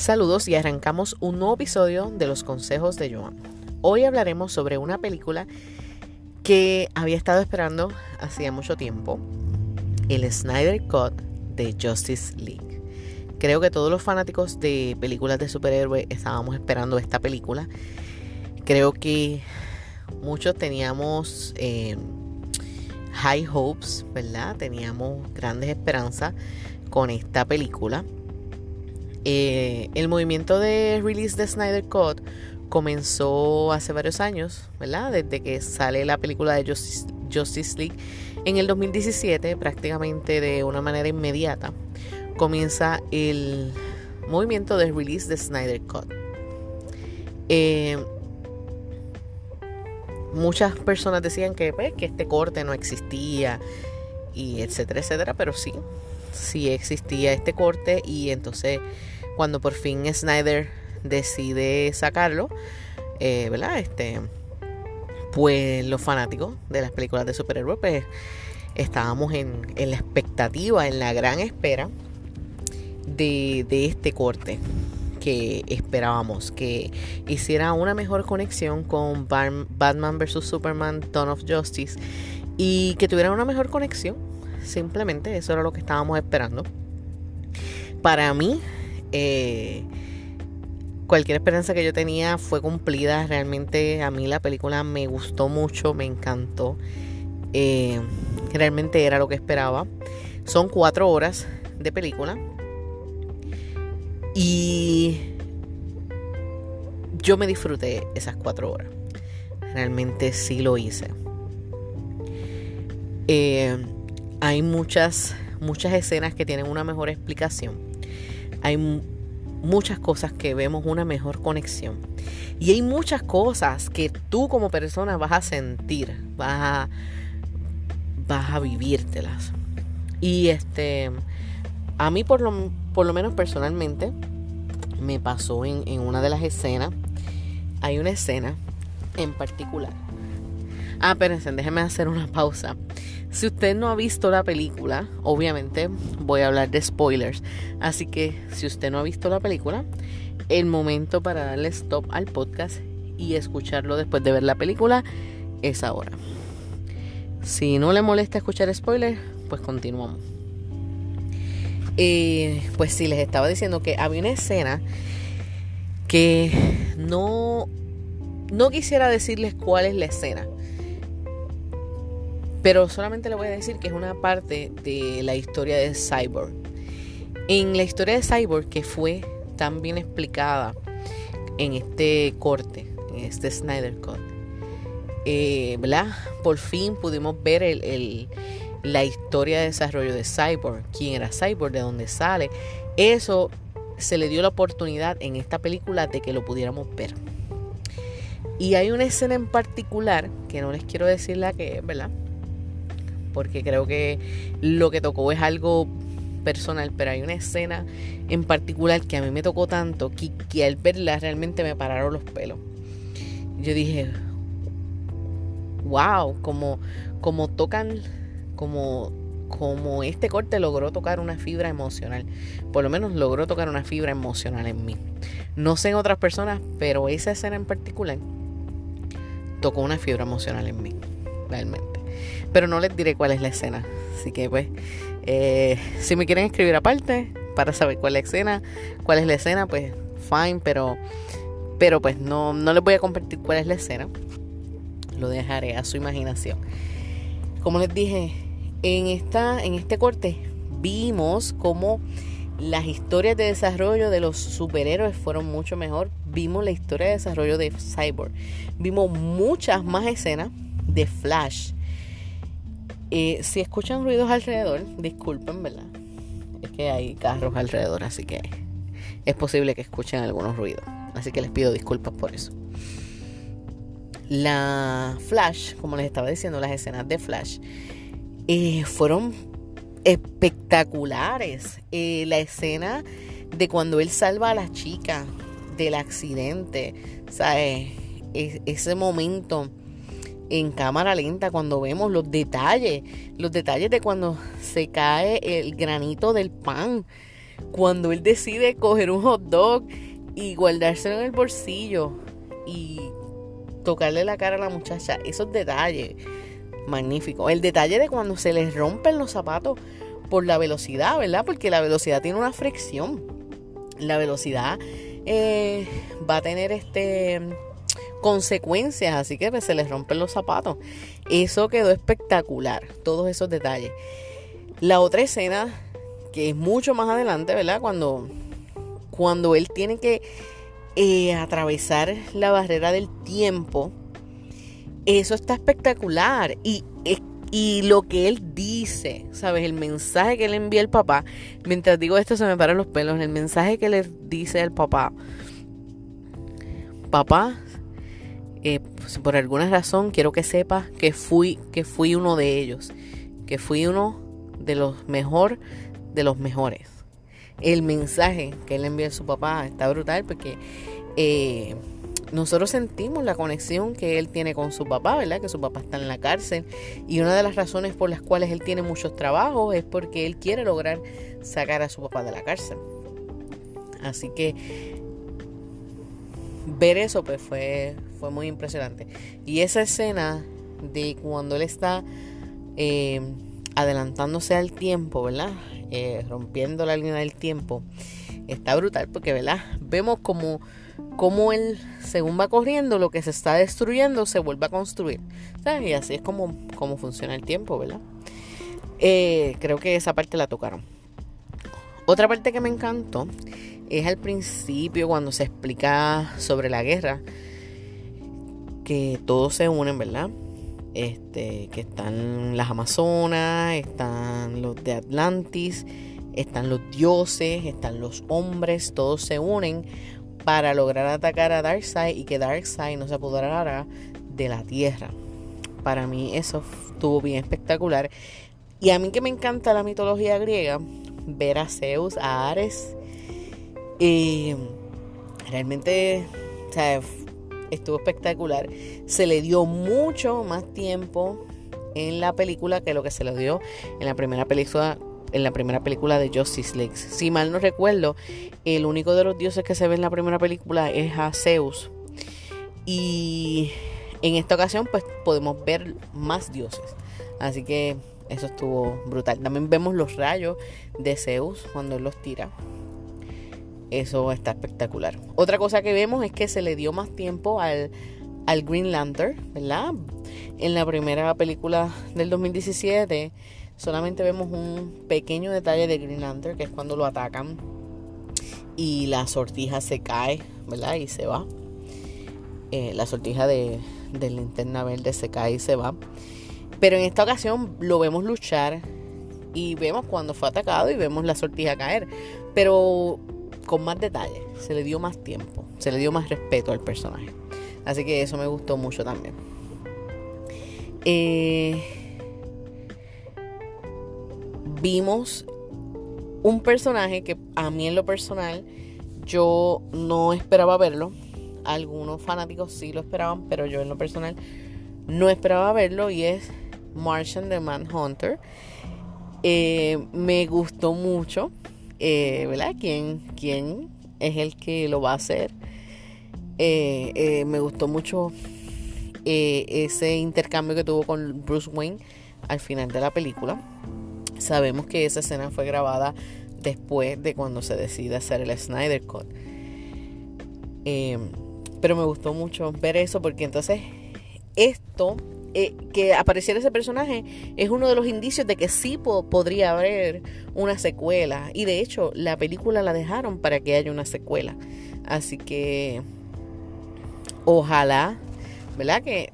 Saludos y arrancamos un nuevo episodio de los consejos de Joan. Hoy hablaremos sobre una película que había estado esperando hacía mucho tiempo, el Snyder Cut de Justice League. Creo que todos los fanáticos de películas de superhéroes estábamos esperando esta película. Creo que muchos teníamos eh, high hopes, ¿verdad? Teníamos grandes esperanzas con esta película. Eh, el movimiento de release de Snyder Cut comenzó hace varios años, ¿verdad? Desde que sale la película de Justice, League en el 2017, prácticamente de una manera inmediata, comienza el movimiento de release de Snyder Cut. Eh, muchas personas decían que, pues, que este corte no existía y etcétera, etcétera, pero sí, sí existía este corte y entonces cuando por fin Snyder decide sacarlo, eh, ¿verdad? Este, pues los fanáticos de las películas de superhéroes, pues estábamos en, la expectativa, en la gran espera de, de este corte que esperábamos, que hiciera una mejor conexión con Batman vs. Superman, Dawn of Justice y que tuviera una mejor conexión. Simplemente eso era lo que estábamos esperando. Para mí, eh, cualquier esperanza que yo tenía fue cumplida. Realmente a mí la película me gustó mucho, me encantó. Eh, realmente era lo que esperaba. Son cuatro horas de película. Y yo me disfruté esas cuatro horas. Realmente sí lo hice. Eh, hay muchas, muchas escenas que tienen una mejor explicación. Hay muchas cosas que vemos una mejor conexión. Y hay muchas cosas que tú como persona vas a sentir, vas a, vivírtelas. Y este, a mí por lo, por lo menos personalmente, me pasó en, en una de las escenas. Hay una escena en particular. Ah, espérense, déjenme hacer una pausa. Si usted no ha visto la película, obviamente voy a hablar de spoilers. Así que si usted no ha visto la película, el momento para darle stop al podcast y escucharlo después de ver la película es ahora. Si no le molesta escuchar spoilers, pues continuamos. Eh, pues sí, les estaba diciendo que había una escena que no, no quisiera decirles cuál es la escena pero solamente le voy a decir que es una parte de la historia de Cyborg. En la historia de Cyborg, que fue tan bien explicada en este corte, en este Snyder Cut, eh, ¿verdad? Por fin pudimos ver la historia de desarrollo de Cyborg, quién era Cyborg, de dónde sale. Eso se le dio la oportunidad en esta película de que lo pudiéramos ver. Y hay una escena en particular, que no les quiero decir la que es, ¿verdad? Porque creo que lo que tocó es algo personal, pero hay una escena en particular que a mí me tocó tanto que, al verla realmente me pararon los pelos. Yo dije, wow, como, como tocan, como, como este corte logró tocar una fibra emocional. Por lo menos logró tocar una fibra emocional en mí. No sé en otras personas, pero esa escena en particular tocó una fibra emocional en mí, realmente. Pero no les diré cuál es la escena. Así que pues, eh, si me quieren escribir aparte para saber cuál es la escena, cuál es la escena, pues fine, pero, pero pues no, no les voy a compartir cuál es la escena. Lo dejaré a su imaginación. Como les dije, en, esta, en este corte vimos cómo las historias de desarrollo de los superhéroes fueron mucho mejor. Vimos la historia de desarrollo de Cyborg. Vimos muchas más escenas de Flash eh, si escuchan ruidos alrededor, disculpen, ¿verdad? Es que hay carros alrededor, así que es posible que escuchen algunos ruidos. Así que les pido disculpas por eso. La Flash, como les estaba diciendo, las escenas de Flash eh, fueron espectaculares. Eh, la escena de cuando él salva a la chica del accidente, ¿sabes? ese momento en cámara lenta cuando vemos los detalles, los detalles de cuando se cae el granito del pan, cuando él decide coger un hot dog y guardárselo en el bolsillo y tocarle la cara a la muchacha, esos detalles magníficos. El detalle de cuando se les rompen los zapatos por la velocidad, ¿verdad? Porque la velocidad tiene una fricción. La velocidad eh, va a tener este consecuencias, así que se les rompen los zapatos. Eso quedó espectacular, todos esos detalles. La otra escena, que es mucho más adelante, ¿verdad? Cuando, cuando él tiene que eh, atravesar la barrera del tiempo, eso está espectacular. Y, y lo que él dice, ¿sabes? El mensaje que le envía el papá, mientras digo esto se me paran los pelos, el mensaje que le dice al papá, papá, eh, pues, por alguna razón quiero que sepas que fui, que fui uno de ellos, que fui uno de los mejor de los mejores. El mensaje que él envía a su papá está brutal porque eh, nosotros sentimos la conexión que él tiene con su papá, ¿verdad? Que su papá está en la cárcel y una de las razones por las cuales él tiene muchos trabajos es porque él quiere lograr sacar a su papá de la cárcel. Así que ver eso pues fue, fue muy impresionante. Y esa escena de cuando él está eh, adelantándose al tiempo, ¿verdad? Eh, rompiendo la línea del tiempo, está brutal porque, ¿verdad? Vemos como, como él, según va corriendo, lo que se está destruyendo se vuelve a construir. Y así es como, como funciona el tiempo, ¿verdad? Eh, creo que esa parte la tocaron. Otra parte que me encantó es al principio cuando se explica sobre la guerra, que todos se unen, ¿verdad? Este, que están las Amazonas, están los de Atlantis, están los dioses, están los hombres, todos se unen para lograr atacar a Darkseid y que Darkseid no se apoderara de la Tierra. Para mí eso estuvo bien espectacular. Y a mí que me encanta la mitología griega, ver a Zeus, a Ares, y realmente, sea, estuvo espectacular. Se le dio mucho más tiempo en la película que lo que se le dio en la primera película en la primera película de Justice League. Si mal no recuerdo, el único de los dioses que se ve en la primera película es a Zeus. Y en esta ocasión pues podemos ver más dioses. Así que eso estuvo brutal. También vemos los rayos de Zeus cuando él los tira. Eso está espectacular. Otra cosa que vemos es que se le dio más tiempo al, al Green Lantern, ¿verdad? En la primera película del 2017 solamente vemos un pequeño detalle de Green Lantern, que es cuando lo atacan y la sortija se cae, ¿verdad? Y se va. Eh, la sortija de, de linterna verde se cae y se va. Pero en esta ocasión lo vemos luchar y vemos cuando fue atacado y vemos la sortija caer. Pero con más detalle, se le dio más tiempo, se le dio más respeto al personaje. Así que eso me gustó mucho también. Eh, vimos un personaje que a mí en lo personal yo no esperaba verlo. Algunos fanáticos sí lo esperaban, pero yo en lo personal no esperaba verlo y es Martian the Manhunter. Eh, me gustó mucho eh, ¿verdad? ¿Quién, ¿Quién es el que lo va a hacer? Eh, eh, me gustó mucho ese intercambio que tuvo con Bruce Wayne al final de la película. Sabemos que esa escena fue grabada después de cuando se decide hacer el Snyder Cut. pero me gustó mucho ver eso porque entonces esto eh, que apareciera ese personaje es uno de los indicios de que sí podría haber una secuela. Y de hecho, la película la dejaron para que haya una secuela. Así que ojalá, ¿verdad? Que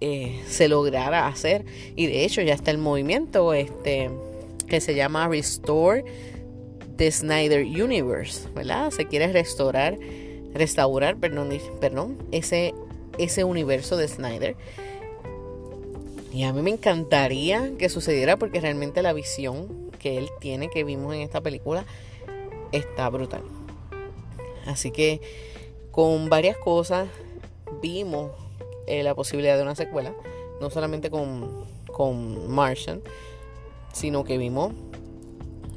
eh, se lograra hacer. Y de hecho, ya está el movimiento este, que se llama Restore the Snyder Universe, ¿verdad? Se quiere restaurar, restaurar, perdón, perdón ese, ese universo de Snyder. Y a mí me encantaría que sucediera porque realmente la visión que él tiene, que vimos en esta película, está brutal. Así que con varias cosas vimos eh, la posibilidad de una secuela, no solamente con, con Martian, sino que vimos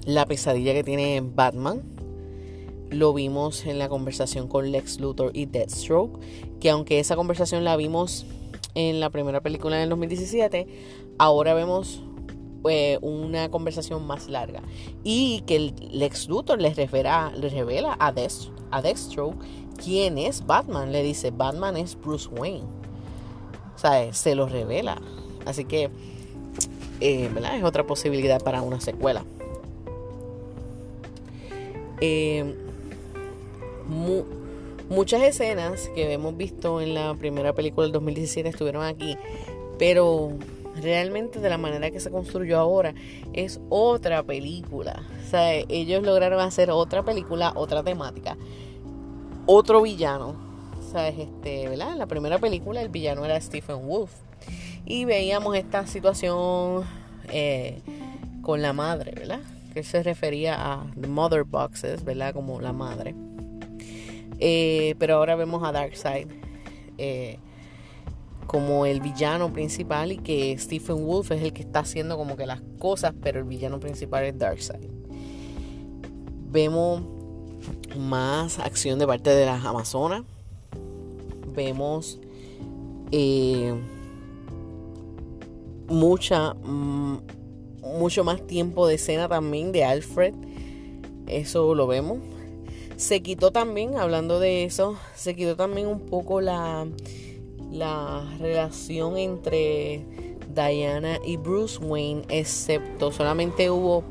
la pesadilla que tiene Batman Lo vimos en la conversación con Lex Luthor y Deathstroke, que aunque esa conversación la vimos en la primera película del 2017, ahora vemos eh, una conversación más larga. Y que Lex Luthor les revela, a, Death, a Deathstroke quién es Batman. Le dice, Batman es Bruce Wayne. O sea, se lo revela. Así que, eh, ¿verdad? Es otra posibilidad para una secuela. Eh, muchas escenas que hemos visto en la primera película del 2017 estuvieron aquí, pero realmente de la manera que se construyó ahora es otra película. O sea, ellos lograron hacer otra película, otra temática, otro villano. Este, ¿verdad? En la primera película el villano era Stephen Wolf. Y veíamos esta situación eh, con la madre, ¿verdad? Que se refería a the mother boxes, ¿verdad? Como la madre. Eh, pero ahora vemos a Darkseid eh, como el villano principal y que Stephen Wolf es el que está haciendo como que las cosas, pero el villano principal es Darkseid. Vemos más acción de parte de las Amazonas. Vemos eh, mucha mm, mucho más tiempo de escena también de Alfred. Eso lo vemos. Se quitó también, hablando de eso, se quitó también un poco la, la relación entre Diana y Bruce Wayne, excepto solamente hubo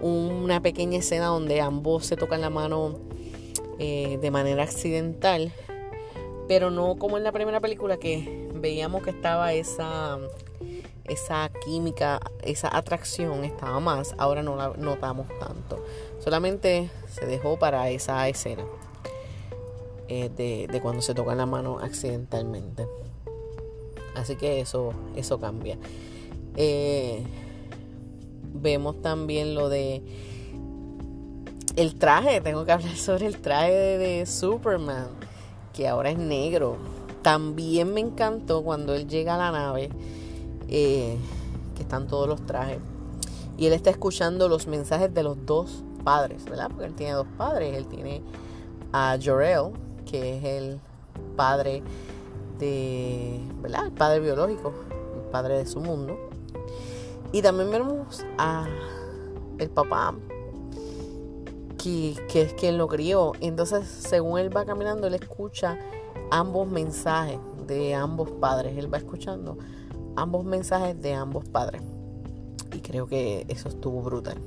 una pequeña escena donde ambos se tocan la mano eh, de manera accidental, pero no como en la primera película que veíamos que estaba esa esa química, esa atracción estaba más, ahora no la notamos tanto. Solamente se dejó para esa escena eh, de, cuando se toca la mano accidentalmente. Así que eso, eso cambia. Eh, vemos también lo de el traje. Tengo que hablar sobre el traje de, Superman, que ahora es negro. También me encantó cuando él llega a la nave, eh, que están todos los trajes. Y él está escuchando los mensajes de los dos padres, ¿verdad? Porque él tiene dos padres. Él tiene a Jorel, que es el padre de, ¿verdad? El padre biológico, el padre de su mundo. Y también vemos a el papá, que, que es quien lo crió. Entonces, según él va caminando, él escucha ambos mensajes de ambos padres. Él va escuchando ambos mensajes de ambos padres. Y creo que eso estuvo brutal.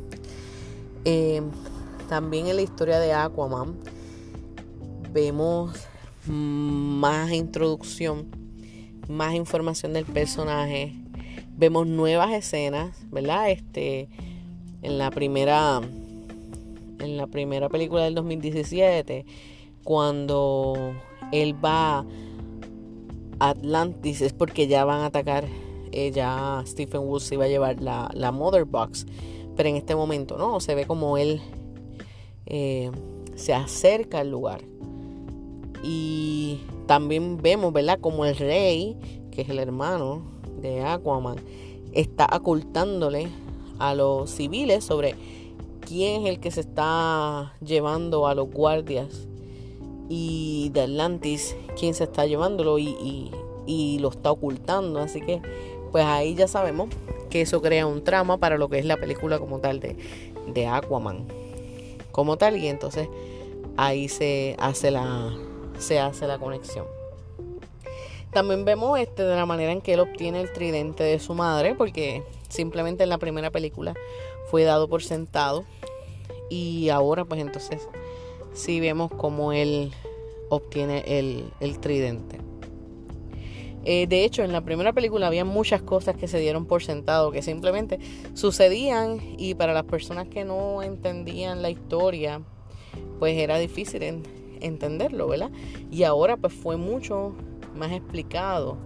Eh, también en la historia de Aquaman vemos más introducción, más información del personaje, vemos nuevas escenas, ¿verdad? Este en la primera en la primera película del 2017 cuando él va Atlantis es porque ya van a atacar eh, ya Stephen Woods iba a llevar la, la Mother Box pero en este momento no, se ve como él eh, se acerca al lugar. Y también vemos, ¿verdad? Como el rey, que es el hermano de Aquaman, está ocultándole a los civiles sobre quién es el que se está llevando a los guardias y de Atlantis, quién se está llevándolo y, y lo está ocultando. Así que, pues ahí ya sabemos que eso crea un trama para lo que es la película como tal de, de Aquaman. Como tal, y entonces ahí se hace la, se hace la conexión. También vemos este de la manera en que él obtiene el tridente de su madre, porque simplemente en la primera película fue dado por sentado. Y ahora, pues entonces, sí vemos cómo él obtiene el, el tridente. Eh, de hecho, en la primera película había muchas cosas que se dieron por sentado, que simplemente sucedían y para las personas que no entendían la historia, pues era difícil entenderlo, ¿verdad? Y ahora pues fue mucho más explicado.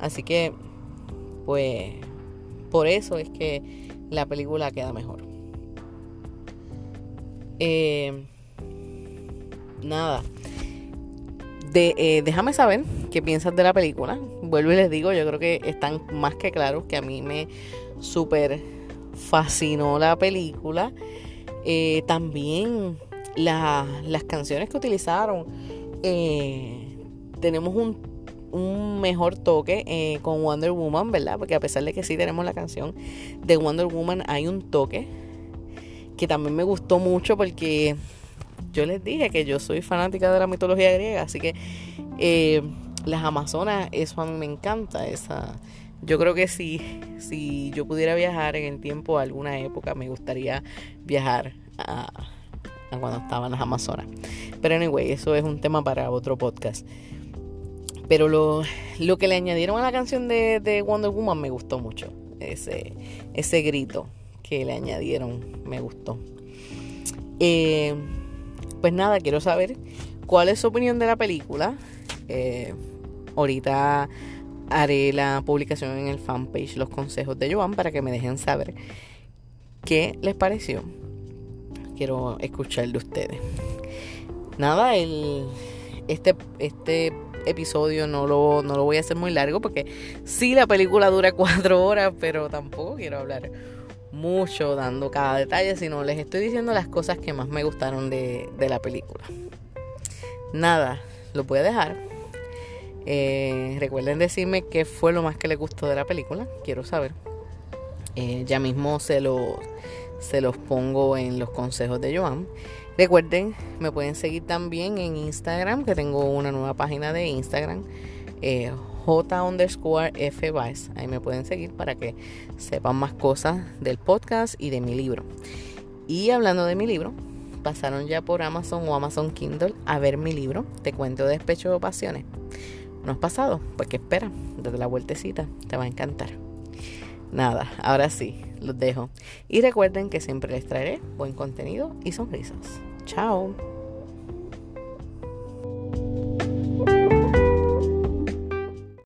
Así que, pues, por eso es que la película queda mejor. Eh, nada. De, eh, déjame saber qué piensas de la película. Vuelvo y les digo, yo creo que están más que claros que a mí me súper fascinó la película. Eh, también las canciones que utilizaron. Eh, tenemos un, un, mejor toque con Wonder Woman, ¿verdad? Porque a pesar de que sí tenemos la canción de Wonder Woman, hay un toque que también me gustó mucho porque yo les dije que yo soy fanática de la mitología griega, así que eh, las Amazonas, eso a mí me encanta, esa... Yo creo que si, si yo pudiera viajar en el tiempo a alguna época, me gustaría viajar a, cuando estaban las Amazonas. Pero anyway, eso es un tema para otro podcast. Pero lo, lo que le añadieron a la canción de, de, Wonder Woman me gustó mucho. Ese, ese grito que le añadieron me gustó. Eh, pues nada, quiero saber cuál es su opinión de la película. Eh, ahorita haré la publicación en el fanpage Los Consejos de Joan para que me dejen saber qué les pareció. Quiero escuchar de ustedes. Nada, el, este, este episodio no lo, no lo voy a hacer muy largo porque sí la película dura cuatro horas, pero tampoco quiero hablar mucho dando cada detalle, sino les estoy diciendo las cosas que más me gustaron de, la película. Nada, lo voy a dejar. Eh, recuerden decirme qué fue lo más que les gustó de la película, quiero saber. Eh, ya mismo se, lo, se los pongo en los consejos de Joan. Recuerden, me pueden seguir también en Instagram, que tengo una nueva página de Instagram. Eh, J underscore F Vice. Ahí me pueden seguir para que sepan más cosas del podcast y de mi libro. Y hablando de mi libro, pasaron ya por Amazon o Amazon Kindle a ver mi libro, Te cuento despecho de pasiones. ¿No has pasado? Pues que espera, desde la vueltecita, te va a encantar. Nada, ahora sí, los dejo. Y recuerden que siempre les traeré buen contenido y sonrisas. Chao.